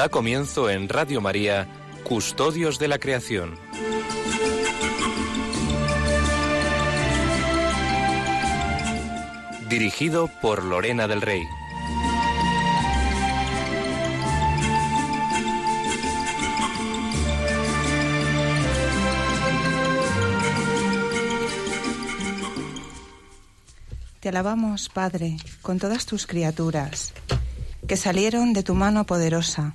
Da comienzo en Radio María, Custodios de la Creación. Dirigido por Lorena del Rey. Te alabamos, Padre, con todas tus criaturas, que salieron de tu mano poderosa.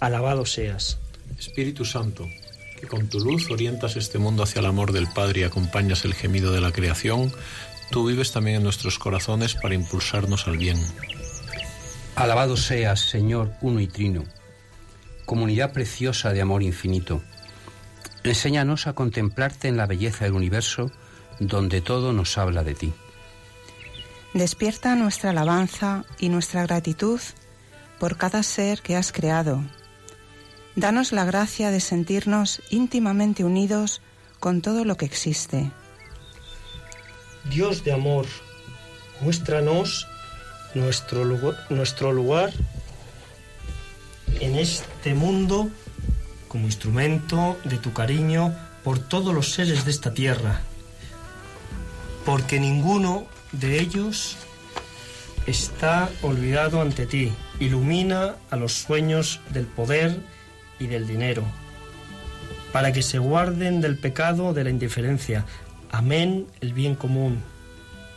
Alabado seas. Espíritu Santo, que con tu luz orientas este mundo hacia el amor del Padre y acompañas el gemido de la creación, tú vives también en nuestros corazones para impulsarnos al bien. Alabado seas, Señor uno y trino, comunidad preciosa de amor infinito. Enséñanos a contemplarte en la belleza del universo, donde todo nos habla de ti. Despierta nuestra alabanza y nuestra gratitud por cada ser que has creado. Danos la gracia de sentirnos íntimamente unidos con todo lo que existe. Dios de amor, muéstranos nuestro lugar, en este mundo como instrumento de tu cariño por todos los seres de esta tierra, porque ninguno de ellos está olvidado ante ti. Ilumina a los sueños del poder y del dinero, para que se guarden del pecado de la indiferencia. Amén el bien común.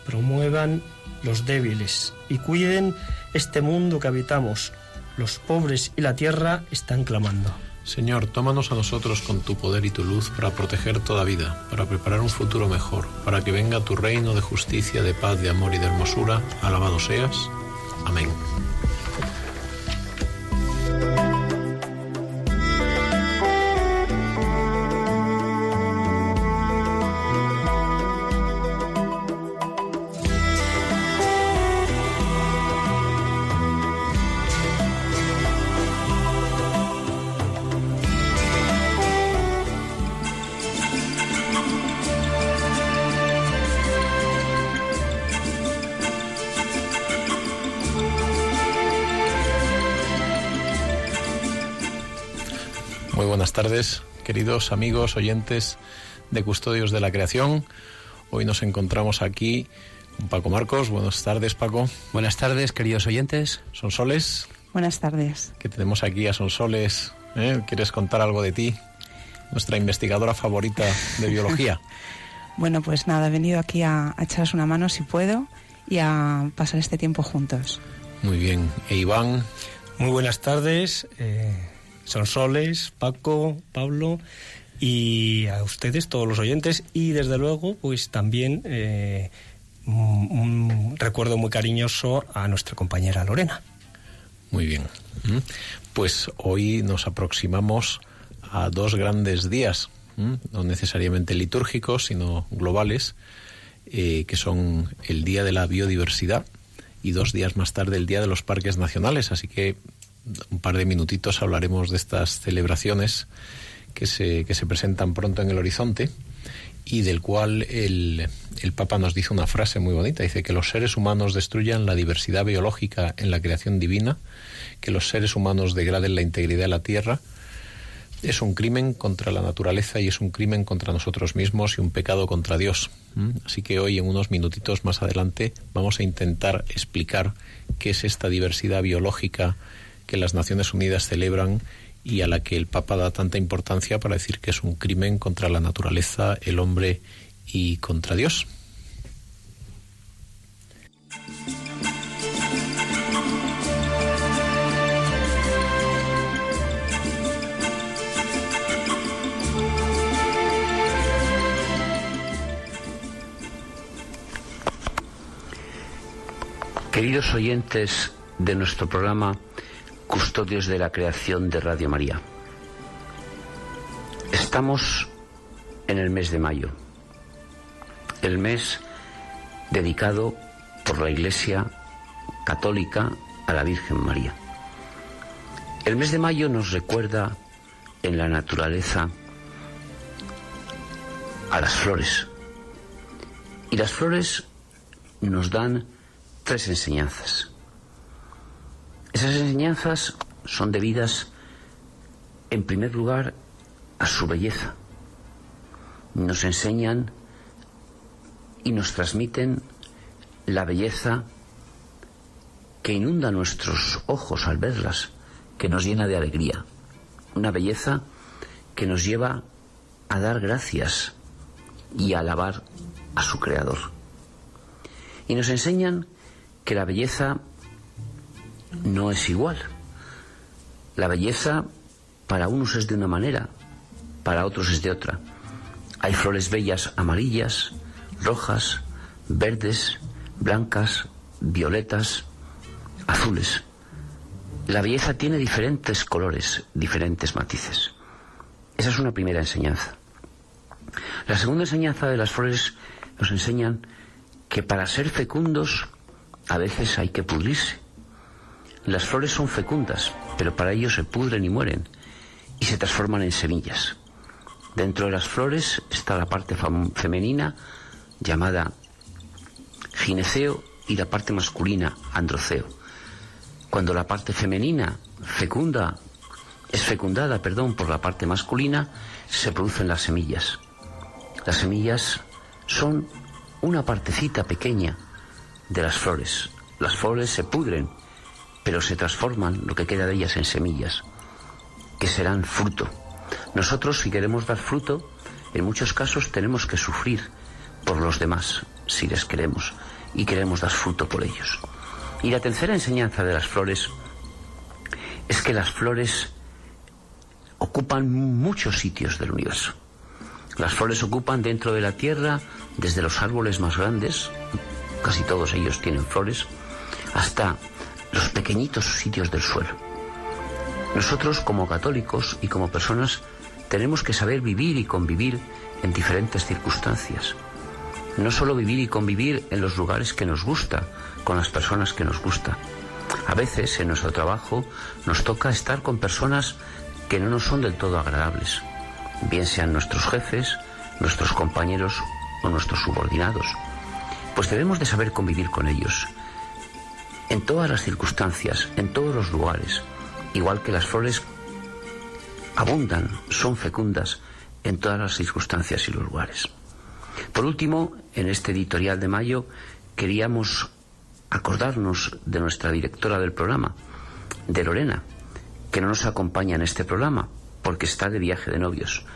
Promuevan los débiles y cuiden este mundo que habitamos. Los pobres y la tierra están clamando. Señor, tómanos a nosotros con tu poder y tu luz para proteger toda vida, para preparar un futuro mejor, para que venga tu reino de justicia, de paz, de amor y de hermosura. Alabado seas. Amén. Buenas tardes, queridos amigos, oyentes de Custodios de la Creación. Hoy nos encontramos aquí con Paco Marcos. Buenas tardes, Paco. Buenas tardes, queridos oyentes. Sonsoles, Buenas tardes. que tenemos aquí a Sonsoles. ¿eh? ¿Quieres contar algo de ti? Nuestra investigadora favorita de biología. Bueno, pues nada, he venido aquí a, a echaros una mano si puedo y a pasar este tiempo juntos. Muy bien. E Iván, Muy buenas tardes, eh, Sonsoles, Paco, Pablo y a ustedes, todos los oyentes, y desde luego, pues también eh, un, recuerdo muy cariñoso a nuestra compañera Lorena. Muy bien. ¿Mm? Pues hoy nos aproximamos a dos grandes días, no necesariamente litúrgicos, sino globales, eh, que son el Día de la Biodiversidad y dos días más tarde el Día de los Parques Nacionales. Así que un par de minutitos hablaremos de estas celebraciones que se, que se presentan pronto en el horizonte y del cual el, el Papa nos dice una frase muy bonita. Dice que los seres humanos destruyan la diversidad biológica en la creación divina, que los seres humanos degraden la integridad de la tierra. Es un crimen contra la naturaleza y es un crimen contra nosotros mismos y un pecado contra Dios. ¿Mm? Así que hoy, en unos minutitos más adelante, vamos a intentar explicar qué es esta diversidad biológica que las Naciones Unidas celebran y a la que el Papa da tanta importancia para decir que es un crimen contra la naturaleza, el hombre y contra Dios. Queridos oyentes de nuestro programa custodios de la creación de Radio María. Estamos en el mes de mayo, el mes dedicado por la Iglesia Católica a la Virgen María. El mes de mayo nos recuerda en la naturaleza a las flores. Y las flores nos dan tres enseñanzas. Esas enseñanzas son debidas, en primer lugar, a su belleza. Nos enseñan y nos transmiten la belleza que inunda nuestros ojos al verlas, que nos llena de alegría. Una belleza que nos lleva a dar gracias y a alabar a su Creador. Y nos enseñan que la belleza no es igual. La belleza para unos es de una manera, para otros es de otra. Hay flores bellas amarillas, rojas, verdes, blancas, violetas, azules. La belleza tiene diferentes colores, diferentes matices. Esa es una primera enseñanza. La segunda enseñanza de las flores nos enseñan que para ser fecundos a veces hay que pudrirse. Las flores son fecundas, pero para ello se pudren y mueren y se transforman en semillas. Dentro de las flores está la parte femenina llamada gineceo y la parte masculina androceo. Cuando la parte femenina fecunda es fecundada, perdón, por la parte masculina, se producen las semillas. Las semillas son una partecita pequeña de las flores. Las flores se pudren, pero se transforman lo que queda de ellas en semillas, que serán fruto. Nosotros, si queremos dar fruto, en muchos casos tenemos que sufrir por los demás, si les queremos, y queremos dar fruto por ellos. Y la tercera enseñanza de las flores es que las flores ocupan muchos sitios del universo. Las flores ocupan dentro de la tierra, desde los árboles más grandes, casi todos ellos tienen flores, hasta los pequeñitos sitios del suelo. Nosotros como católicos y como personas tenemos que saber vivir y convivir en diferentes circunstancias. No solo vivir y convivir en los lugares que nos gusta, con las personas que nos gusta. A veces en nuestro trabajo nos toca estar con personas que no nos son del todo agradables bien sean nuestros jefes, nuestros compañeros o nuestros subordinados, pues debemos de saber convivir con ellos en todas las circunstancias, en todos los lugares, igual que las flores abundan, son fecundas en todas las circunstancias y los lugares. Por último, en este editorial de mayo queríamos acordarnos de nuestra directora del programa, de Lorena, que no nos acompaña en este programa, porque está de viaje de novios.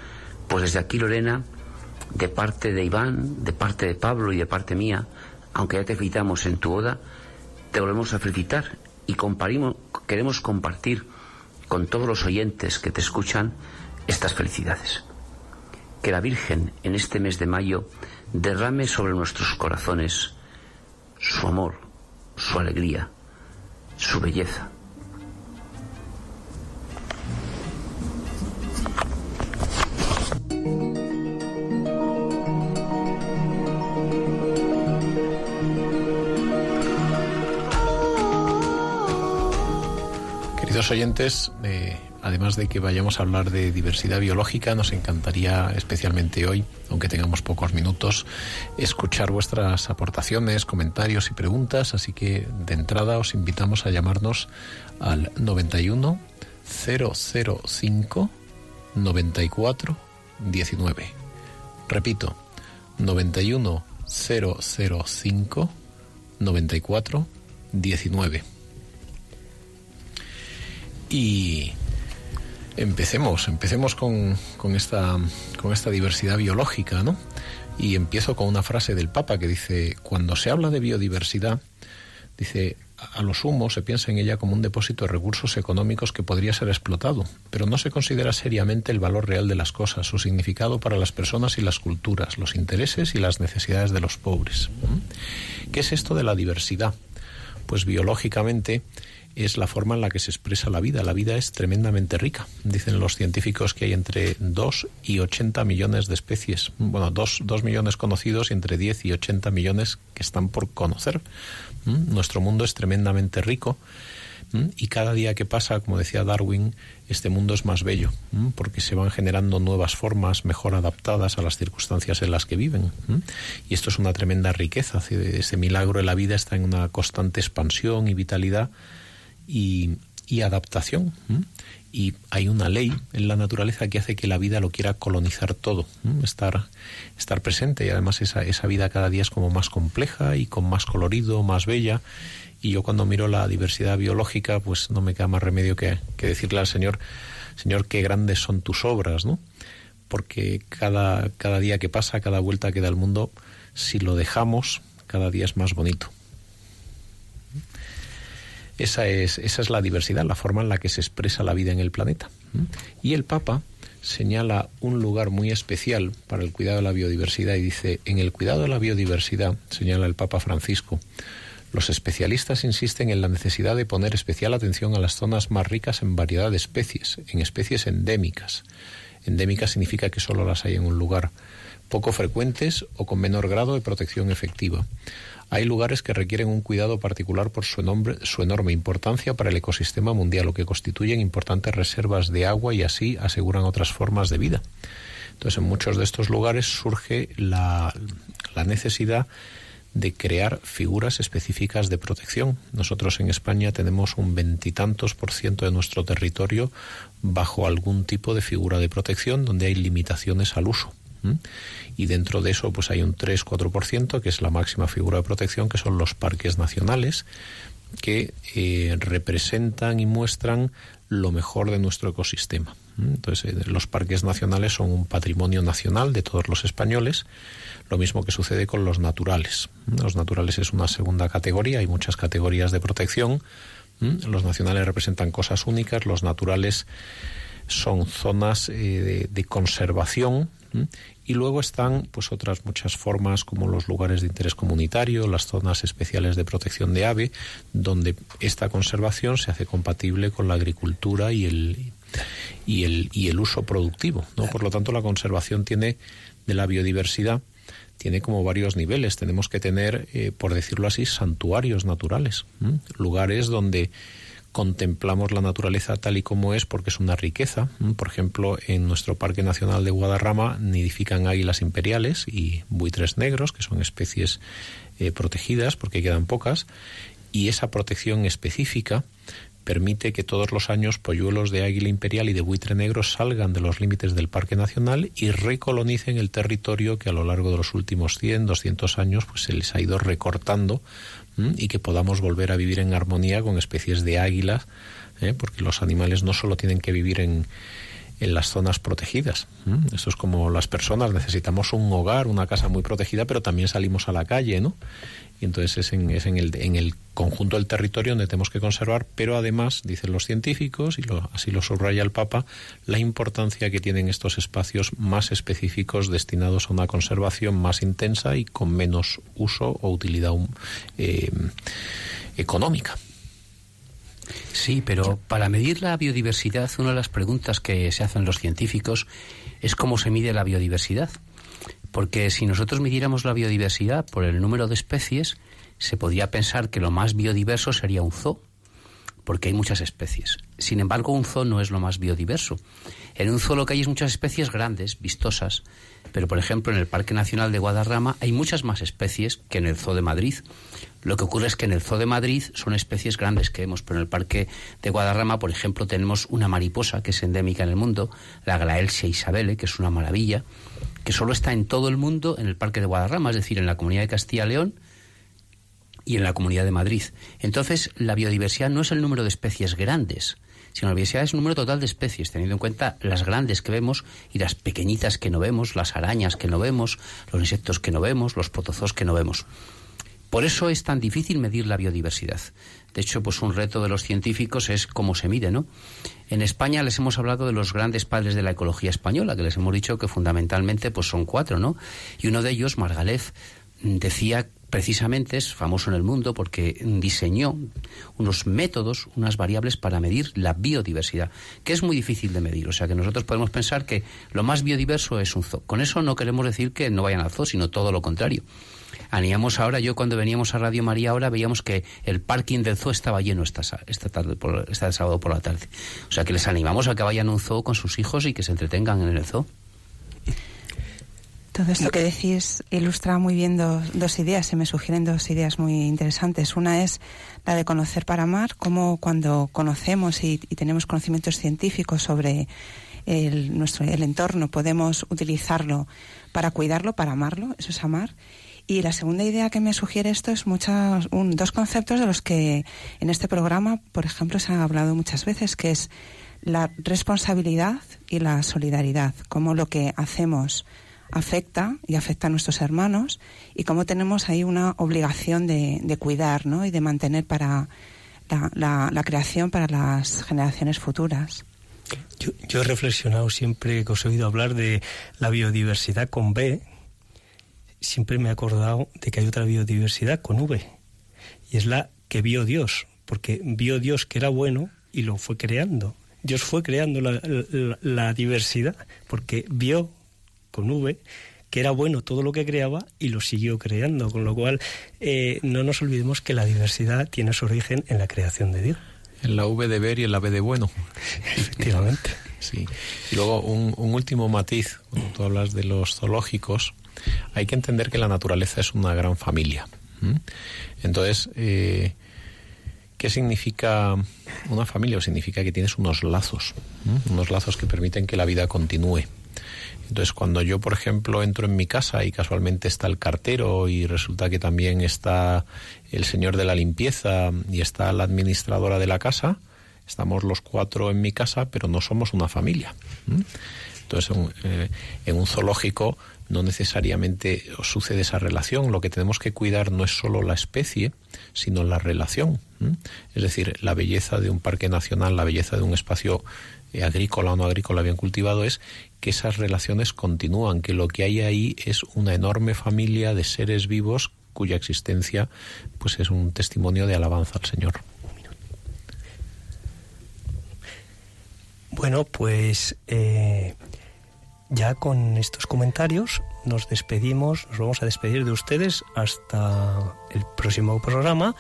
Pues desde aquí, Lorena, de parte de Iván, de parte de Pablo y de parte mía, aunque ya te felicitamos en tu boda, te volvemos a felicitar y queremos compartir con todos los oyentes que te escuchan estas felicidades. Que la Virgen en este mes de mayo derrame sobre nuestros corazones su amor, su alegría, su belleza oyentes, eh, además de que vayamos a hablar de diversidad biológica, nos encantaría especialmente hoy, aunque tengamos pocos minutos, escuchar vuestras aportaciones, comentarios y preguntas. Así que de entrada os invitamos a llamarnos al 91 005 94 19. Repito, 91 005 94 19. Y empecemos, empecemos con, esta, con esta diversidad biológica, ¿no? Y empiezo con una frase del Papa que dice, cuando se habla de biodiversidad, dice, a lo sumo se piensa en ella como un depósito de recursos económicos que podría ser explotado, pero no se considera seriamente el valor real de las cosas, su significado para las personas y las culturas, los intereses y las necesidades de los pobres. ¿Qué es esto de la diversidad? pues biológicamente es la forma en la que se expresa la vida. La vida es tremendamente rica. Dicen los científicos que hay entre 2 y 80 millones de especies. Bueno, 2, millones conocidos y entre 10 y 80 millones que están por conocer. ¿Mm? Nuestro mundo es tremendamente rico ¿Mm? y cada día que pasa, como decía Darwin, este mundo es más bello, ¿Mm? porque se van generando nuevas formas mejor adaptadas a las circunstancias en las que viven. Y esto es una tremenda riqueza. Ese milagro de la vida está en una constante expansión y vitalidad y, adaptación. Y hay una ley en la naturaleza que hace que la vida lo quiera colonizar todo, estar, estar presente. Y además esa, esa vida cada día es como más compleja y con más colorido, más bella. Y yo cuando miro la diversidad biológica, pues no me queda más remedio que, que decirle al Señor, Señor, qué grandes son tus obras, ¿no? Porque cada, cada día que pasa, cada vuelta que da el mundo, si lo dejamos, cada día es más bonito. Esa es, esa es la diversidad, la forma en la que se expresa la vida en el planeta. Y el Papa señala un lugar muy especial para el cuidado de la biodiversidad y dice, en el cuidado de la biodiversidad, señala el Papa Francisco, los especialistas insisten en la necesidad de poner especial atención a las zonas más ricas en variedad de especies, en especies endémicas. Endémicas significa que solo las hay en un lugar, poco frecuentes o con menor grado de protección efectiva. Hay lugares que requieren un cuidado particular por su, su enorme importancia para el ecosistema mundial, o que constituyen importantes reservas de agua y así aseguran otras formas de vida. Entonces, en muchos de estos lugares surge la, la necesidad de crear figuras específicas de protección. Nosotros en España tenemos un veintitantos por ciento de nuestro territorio bajo algún tipo de figura de protección donde hay limitaciones al uso y dentro de eso pues hay un 3-4% que es la máxima figura de protección que son los parques nacionales que eh, representan y muestran lo mejor de nuestro ecosistema. Entonces, eh, los parques nacionales son un patrimonio nacional de todos los españoles, lo mismo que sucede con los naturales. Los naturales es una segunda categoría, hay muchas categorías de protección. Los nacionales representan cosas únicas, los naturales son zonas eh, de, conservación y luego están pues otras muchas formas como los lugares de interés comunitario, las zonas especiales de protección de ave, donde esta conservación se hace compatible con la agricultura y el y el, y el uso productivo, ¿no? Por lo tanto, la conservación tiene de la biodiversidad tiene como varios niveles. Tenemos que tener, eh, por decirlo así, santuarios naturales, lugares donde contemplamos la naturaleza tal y como es porque es una riqueza. Por ejemplo, en nuestro Parque Nacional de Guadarrama nidifican águilas imperiales y buitres negros, que son especies eh, protegidas porque quedan pocas, y esa protección específica permite que todos los años polluelos de águila imperial y de buitre negro salgan de los límites del Parque Nacional y recolonicen el territorio que a lo largo de los últimos 100, 200 años pues se les ha ido recortando y que podamos volver a vivir en armonía con especies de águilas, ¿eh? porque los animales no solo tienen que vivir en, en las zonas protegidas. Esto es como las personas, necesitamos un hogar, una casa muy protegida, pero también salimos a la calle, ¿no? Y entonces es en, es en, el, en el conjunto del territorio donde tenemos que conservar, pero además, dicen los científicos, y lo, así lo subraya el Papa, la importancia que tienen estos espacios más específicos destinados a una conservación más intensa y con menos uso o utilidad eh, económica. Sí, pero para medir la biodiversidad, una de las preguntas que se hacen los científicos es cómo se mide la biodiversidad. Porque si nosotros midiéramos la biodiversidad por el número de especies, se podría pensar que lo más biodiverso sería un zoo, porque hay muchas especies. Sin embargo, un zoo no es lo más biodiverso. En un zoo lo que hay es muchas especies grandes, vistosas, pero por ejemplo en el Parque Nacional de Guadarrama hay muchas más especies que en el Zoo de Madrid. Lo que ocurre es que en el Zoo de Madrid son especies grandes que vemos, pero en el Parque de Guadarrama, por ejemplo, tenemos una mariposa que es endémica en el mundo, la Glaelsia isabele, que es una maravilla, que solo está en todo el mundo en el Parque de Guadarrama, es decir, en la Comunidad de Castilla y León y en la Comunidad de Madrid. Entonces, la biodiversidad no es el número de especies grandes, sino la biodiversidad es un número total de especies, teniendo en cuenta las grandes que vemos y las pequeñitas que no vemos, las arañas que no vemos, los insectos que no vemos, los protozoos que no vemos. Por eso es tan difícil medir la biodiversidad. De hecho, pues un reto de los científicos es cómo se mide, ¿no? En España les hemos hablado de los grandes padres de la ecología española, que les hemos dicho que fundamentalmente pues son cuatro, ¿no? Y uno de ellos, Margalef, decía precisamente es famoso en el mundo porque diseñó unos métodos, unas variables para medir la biodiversidad, que es muy difícil de medir. O sea que nosotros podemos pensar que lo más biodiverso es un zoo. Con eso no queremos decir que no vayan al zoo, sino todo lo contrario. Aníamos ahora, yo cuando veníamos a Radio María ahora veíamos que el parking del zoo estaba lleno esta, esta tarde, por, este sábado por la tarde. O sea que les animamos a que vayan a un zoo con sus hijos y que se entretengan en el zoo. Todo esto que decís ilustra muy bien dos ideas, se me sugieren dos ideas muy interesantes. Una es la de conocer para amar, cómo cuando conocemos y, tenemos conocimientos científicos sobre el, nuestro, el entorno podemos utilizarlo para cuidarlo, para amarlo, eso es amar. Y la segunda idea que me sugiere esto es muchas, dos conceptos de los que en este programa, por ejemplo, se han hablado muchas veces, que es la responsabilidad y la solidaridad, cómo lo que hacemos afecta y afecta a nuestros hermanos y cómo tenemos ahí una obligación de, cuidar ¿no? y de mantener para la, la, creación para las generaciones futuras. Yo, yo, he reflexionado siempre que os he oído hablar de la biodiversidad con B, siempre me he acordado de que hay otra biodiversidad con V, y es la que vio Dios, porque vio Dios que era bueno y lo fue creando. Dios fue creando la, la diversidad, porque vio con V, que era bueno todo lo que creaba y lo siguió creando, con lo cual eh, no nos olvidemos que la diversidad tiene su origen en la creación de Dios. En la V de ver y en la B de bueno. Efectivamente. Sí. Y luego un, último matiz, cuando tú hablas de los zoológicos, hay que entender que la naturaleza es una gran familia. Entonces, eh, ¿qué significa una familia? Significa que tienes unos lazos, unos lazos que permiten que la vida continúe. Entonces, cuando yo, por ejemplo, entro en mi casa y casualmente está el cartero y resulta que también está el señor de la limpieza y está la administradora de la casa, estamos los cuatro en mi casa, pero no somos una familia. Entonces, eh, en un zoológico no necesariamente sucede esa relación. Lo que tenemos que cuidar no es solo la especie, sino la relación. Es decir, la belleza de un parque nacional, la belleza de un espacio eh, agrícola o no agrícola bien cultivado es que esas relaciones continúan, que lo que hay ahí es una enorme familia de seres vivos cuya existencia pues es un testimonio de alabanza al Señor. Bueno, pues eh, ya con estos comentarios nos despedimos, nos vamos a despedir de ustedes hasta el próximo programa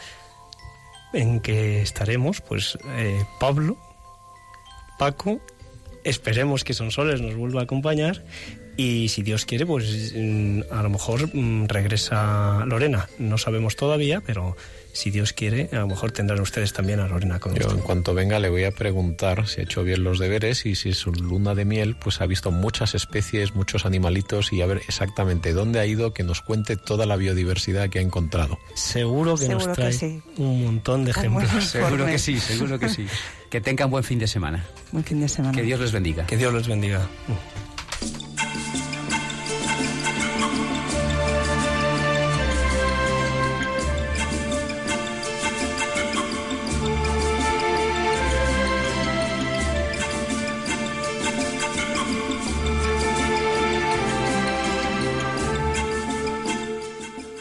en que estaremos, pues eh, Pablo, Paco, esperemos que Sonsoles nos vuelva a acompañar y si Dios quiere, pues mm, a lo mejor mm, regresa Lorena. No sabemos todavía, pero si Dios quiere, a lo mejor tendrán ustedes también a Lorena con Yo en cuanto venga le voy a preguntar si ha hecho bien los deberes y si es su luna de miel, pues ha visto muchas especies, muchos animalitos y a ver exactamente dónde ha ido, que nos cuente toda la biodiversidad que ha encontrado. Seguro que nos trae un montón de ejemplos. Seguro que sí, seguro que sí. Que tengan buen fin de semana. Buen fin de semana. Que Dios les bendiga. Que Dios les bendiga.